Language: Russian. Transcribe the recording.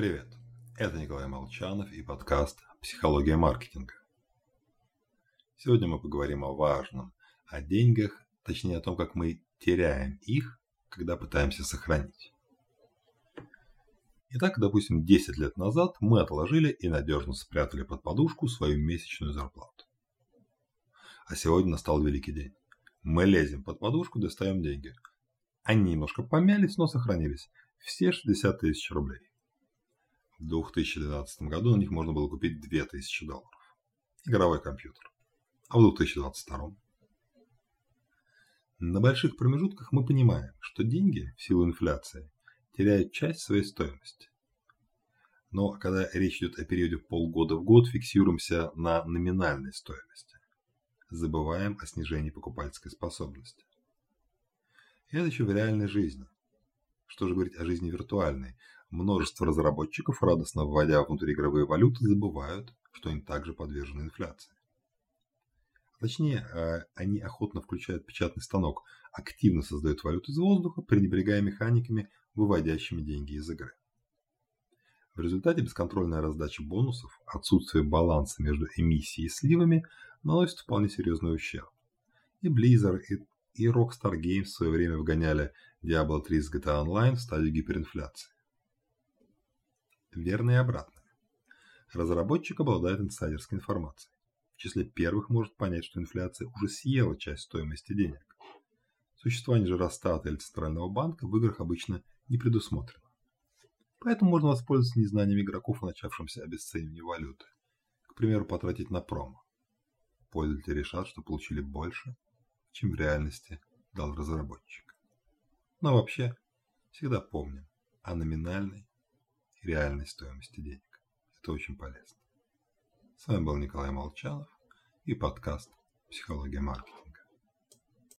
Привет, это Николай Молчанов и подкаст «Психология маркетинга». Сегодня мы поговорим о важном, о деньгах, точнее о том, как мы теряем их, когда пытаемся сохранить. Итак, допустим, 10 лет назад мы отложили и надежно спрятали под подушку свою месячную зарплату. А сегодня настал великий день. Мы лезем под подушку, достаем деньги. Они немножко помялись, но сохранились. Все 60 тысяч рублей. В 2012 году на них можно было купить 2000 долларов. Игровой компьютер. А в 2022? На больших промежутках мы понимаем, что деньги в силу инфляции теряют часть своей стоимости. Но когда речь идет о периоде полгода в год, фиксируемся на номинальной стоимости. Забываем о снижении покупательской способности. Это еще в реальной жизни. Что же говорить о жизни виртуальной? Множество разработчиков, радостно вводя внутриигровые валюты, забывают, что они также подвержены инфляции. Точнее, а, они охотно включают печатный станок, активно создают валюту из воздуха, пренебрегая механиками, выводящими деньги из игры. В результате бесконтрольная раздача бонусов, отсутствие баланса между эмиссией и сливами наносит вполне серьезный ущерб. И Blizzard, и, и Rockstar Games в свое время вгоняли Diablo 3 с GTA Online в стадию гиперинфляции. Верно и обратно. Разработчик обладает инсайдерской информацией. В числе первых может понять, что инфляция уже съела часть стоимости денег. Существование же Росстата или Центрального банка в играх обычно не предусмотрено. Поэтому можно воспользоваться незнанием игроков о начавшемся обесценивании валюты. К примеру, потратить на промо. Пользователи решат, что получили больше, чем в реальности дал разработчик. Но вообще, всегда помним о номинальной реальной стоимости денег. Это очень полезно. С вами был Николай Молчанов и подкаст «Психология маркетинга».